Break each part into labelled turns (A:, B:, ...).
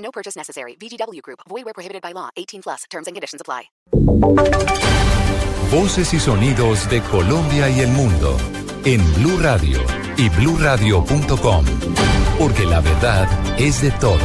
A: No purchase necessary. VGW Group. Void where prohibited by law. 18 plus. Terms and conditions apply.
B: Voces y sonidos de Colombia y el mundo en Blue Radio y BlueRadio.com, porque la verdad es de todos.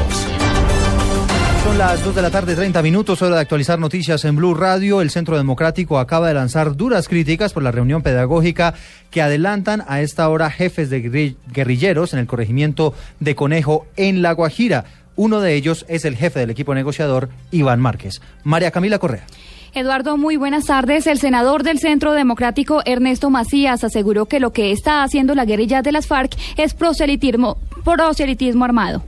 C: Son las 2 de la tarde, 30 minutos, hora de actualizar noticias en Blue Radio. El Centro Democrático acaba de lanzar duras críticas por la reunión pedagógica que adelantan a esta hora jefes de guerri- guerrilleros en el corregimiento de Conejo en La Guajira. Uno de ellos es el jefe del equipo negociador, Iván Márquez. María Camila Correa.
D: Eduardo, muy buenas tardes. El senador del Centro Democrático, Ernesto Macías, aseguró que lo que está haciendo la guerrilla de las FARC es proselitismo, proselitismo armado.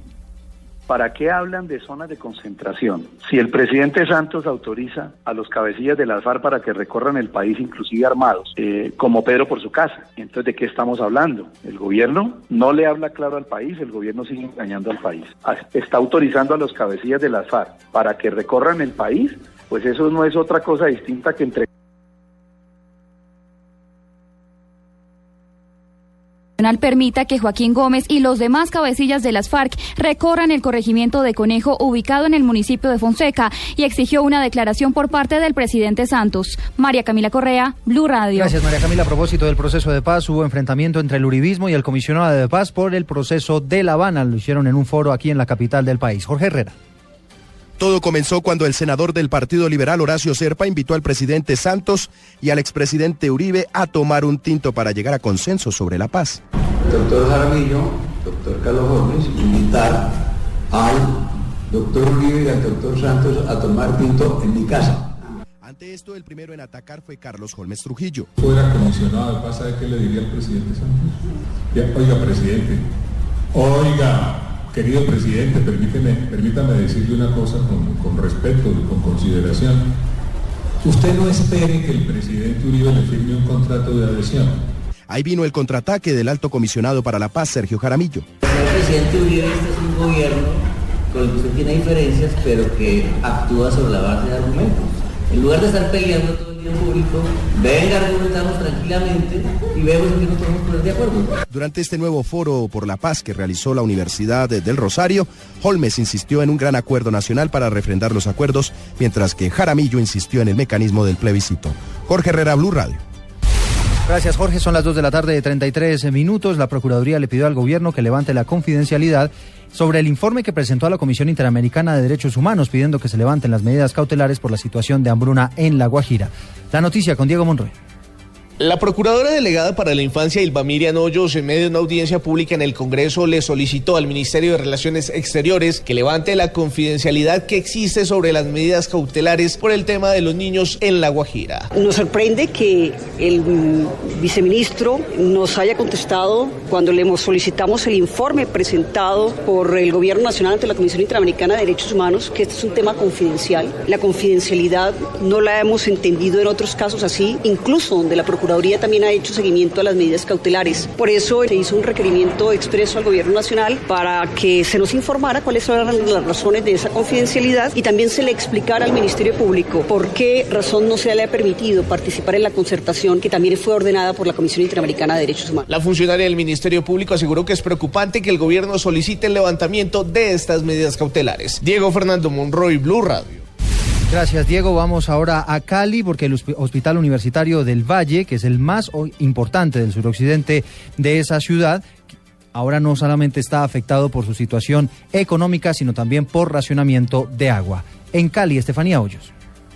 E: ¿Para qué hablan de zonas de concentración? Si el presidente Santos autoriza a los cabecillas de las FARC para que recorran el país, inclusive armados, eh, como Pedro por su casa, entonces ¿de qué estamos hablando? El gobierno no le habla claro al país, el gobierno sigue engañando al país. Está autorizando a los cabecillas de las FARC para que recorran el país, pues eso no es otra cosa distinta que entre
D: permita que Joaquín Gómez y los demás cabecillas de las FARC recorran el corregimiento de Conejo ubicado en el municipio de Fonseca y exigió una declaración por parte del presidente Santos. María Camila Correa, Blue Radio.
C: Gracias, María Camila. A propósito del proceso de paz, hubo enfrentamiento entre el uribismo y el comisionado de paz por el proceso de La Habana. Lo hicieron en un foro aquí en la capital del país. Jorge Herrera.
F: Todo comenzó cuando el senador del Partido Liberal, Horacio Serpa, invitó al presidente Santos y al expresidente Uribe a tomar un tinto para llegar a consenso sobre la paz.
G: doctor Jaramillo, doctor Carlos Gómez, invitar al doctor Uribe y al doctor Santos a tomar tinto en mi casa.
F: Ante esto, el primero en atacar fue Carlos Holmes Trujillo.
H: fuera comisionado de paz, ¿sabe qué le diría al presidente Santos? Ya, oiga, presidente, oiga, querido presidente, permíteme, permítame decirle una cosa con, con respeto y con consideración. Usted no espere que el presidente Uribe le firme un contrato de adhesión.
F: Ahí vino el contraataque del alto comisionado para la paz, Sergio Jaramillo.
I: Señor presidente Uribe, este es un gobierno con el que usted tiene diferencias, pero que actúa sobre la base de argumentos. En lugar de estar peleando público, venga, argumentamos tranquilamente y vemos en qué nos podemos poner de acuerdo.
F: Durante este nuevo foro por la paz que realizó la Universidad del Rosario, Holmes insistió en un gran acuerdo nacional para refrendar los acuerdos, mientras que Jaramillo insistió en el mecanismo del plebiscito. Jorge Herrera, Blue Radio.
C: Gracias, Jorge. Son las 2 de la tarde de 33 minutos. La Procuraduría le pidió al gobierno que levante la confidencialidad sobre el informe que presentó a la Comisión Interamericana de Derechos Humanos pidiendo que se levanten las medidas cautelares por la situación de hambruna en La Guajira. La noticia con Diego Monroy.
J: La procuradora delegada para la infancia, Ilva Miriam Hoyos, en medio de una audiencia pública en el Congreso, le solicitó al Ministerio de Relaciones Exteriores que levante la confidencialidad que existe sobre las medidas cautelares por el tema de los niños en La Guajira.
K: Nos sorprende que el viceministro nos haya contestado cuando le solicitamos el informe presentado por el Gobierno Nacional ante la Comisión Interamericana de Derechos Humanos, que este es un tema confidencial. La confidencialidad no la hemos entendido en otros casos así, incluso donde la Procuraduría también ha hecho seguimiento a las medidas cautelares. Por eso se hizo un requerimiento expreso al Gobierno Nacional para que se nos informara cuáles eran las razones de esa confidencialidad y también se le explicara al Ministerio Público por qué razón no se le ha permitido participar en la concertación que también fue ordenada por la Comisión Interamericana de Derechos Humanos.
J: La funcionaria del Ministerio Público aseguró que es preocupante que el gobierno solicite el levantamiento de estas medidas cautelares. Diego Fernando Monroy, Blue Radio.
C: Gracias, Diego. Vamos ahora a Cali porque el hosp- Hospital Universitario del Valle, que es el más importante del suroccidente de esa ciudad, ahora no solamente está afectado por su situación económica, sino también por racionamiento de agua. En Cali, Estefanía Hoyos.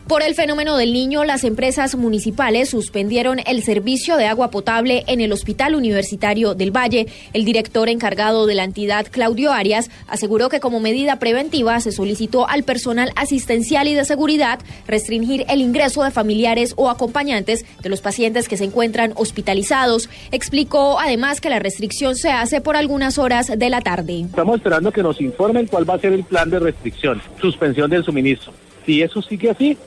L: Por el fenómeno del niño, las empresas municipales suspendieron el servicio de agua potable en el Hospital Universitario del Valle. El director encargado de la entidad, Claudio Arias, aseguró que como medida preventiva se solicitó al personal asistencial y de seguridad restringir el ingreso de familiares o acompañantes de los pacientes que se encuentran hospitalizados. Explicó además que la restricción se hace por algunas horas de la tarde.
M: Estamos esperando que nos informen cuál va a ser el plan de restricción, suspensión del suministro. Si eso sigue así,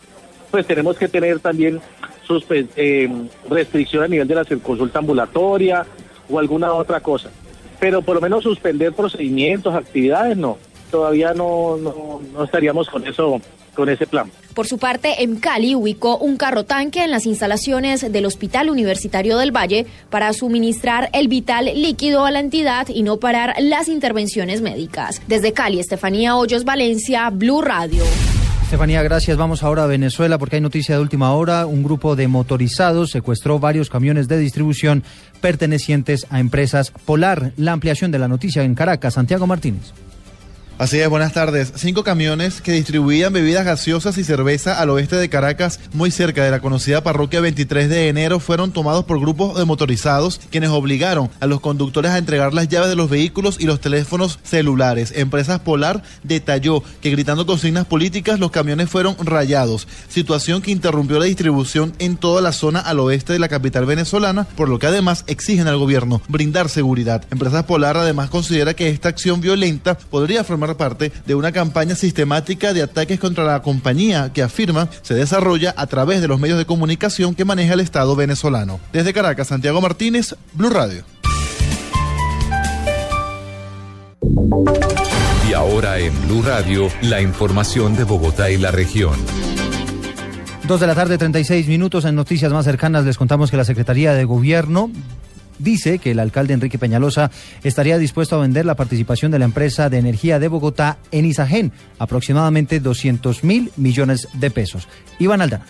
M: pues tenemos que tener también eh, restricción a nivel de la consulta ambulatoria o alguna otra cosa. Pero por lo menos suspender procedimientos, actividades, no. Todavía no, no, no estaríamos con eso con ese plan.
L: Por su parte, en Cali ubicó un carro tanque en las instalaciones del Hospital Universitario del Valle para suministrar el vital líquido a la entidad y no parar las intervenciones médicas. Desde Cali, Estefanía Hoyos Valencia, Blue Radio.
C: Estefanía, gracias. Vamos ahora a Venezuela porque hay noticia de última hora. Un grupo de motorizados secuestró varios camiones de distribución pertenecientes a empresas Polar. La ampliación de la noticia en Caracas, Santiago Martínez.
N: Así es, buenas tardes. Cinco camiones que distribuían bebidas gaseosas y cerveza al oeste de Caracas, muy cerca de la conocida parroquia 23 de enero, fueron tomados por grupos de motorizados quienes obligaron a los conductores a entregar las llaves de los vehículos y los teléfonos celulares. Empresas Polar detalló que gritando consignas políticas los camiones fueron rayados, situación que interrumpió la distribución en toda la zona al oeste de la capital venezolana, por lo que además exigen al gobierno brindar seguridad. Empresas Polar además considera que esta acción violenta podría formar parte de una campaña sistemática de ataques contra la compañía que afirma se desarrolla a través de los medios de comunicación que maneja el Estado venezolano. Desde Caracas, Santiago Martínez, Blue Radio.
B: Y ahora en Blue Radio, la información de Bogotá y la región.
C: Dos de la tarde, 36 minutos. En noticias más cercanas les contamos que la Secretaría de Gobierno dice que el alcalde Enrique Peñalosa estaría dispuesto a vender la participación de la empresa de energía de Bogotá en Isagen, aproximadamente 200 mil millones de pesos. Iván Aldana.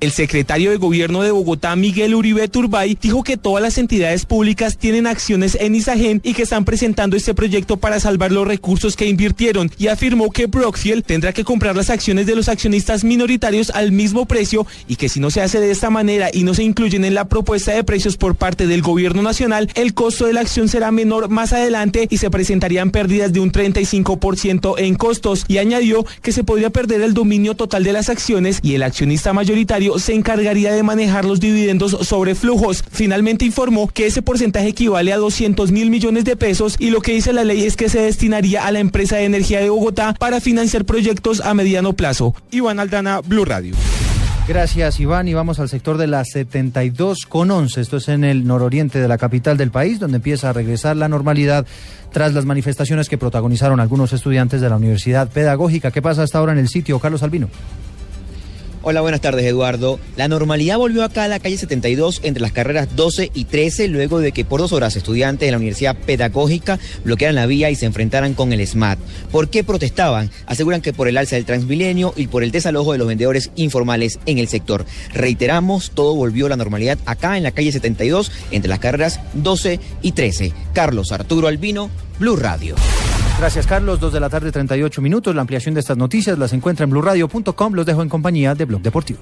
O: El secretario de Gobierno de Bogotá, Miguel Uribe Turbay, dijo que todas las entidades públicas tienen acciones en Isagen y que están presentando este proyecto para salvar los recursos que invirtieron y afirmó que Brockfield tendrá que comprar las acciones de los accionistas minoritarios al mismo precio y que si no se hace de esta manera y no se incluyen en la propuesta de precios por parte del Gobierno Nacional, el costo de la acción será menor más adelante y se presentarían pérdidas de un 35% en costos y añadió que se podría perder el dominio total de las acciones y el accionista mayoritario se encargaría de manejar los dividendos sobre flujos. Finalmente informó que ese porcentaje equivale a 200 mil millones de pesos y lo que dice la ley es que se destinaría a la empresa de energía de Bogotá para financiar proyectos a mediano plazo. Iván Aldana, Blue Radio.
C: Gracias, Iván. Y vamos al sector de la 72 con 11. Esto es en el nororiente de la capital del país, donde empieza a regresar la normalidad tras las manifestaciones que protagonizaron algunos estudiantes de la Universidad Pedagógica. ¿Qué pasa hasta ahora en el sitio, Carlos Albino?
P: Hola, buenas tardes Eduardo. La normalidad volvió acá a la calle 72 entre las carreras 12 y 13 luego de que por dos horas estudiantes de la Universidad Pedagógica bloquearan la vía y se enfrentaran con el SMAT. ¿Por qué protestaban? Aseguran que por el alza del Transmilenio y por el desalojo de los vendedores informales en el sector. Reiteramos, todo volvió a la normalidad acá en la calle 72 entre las carreras 12 y 13. Carlos Arturo Albino, Blue Radio.
C: Gracias, Carlos. Dos de la tarde, 38 minutos. La ampliación de estas noticias las encuentra en blurradio.com. Los dejo en compañía de Blog Deportivo.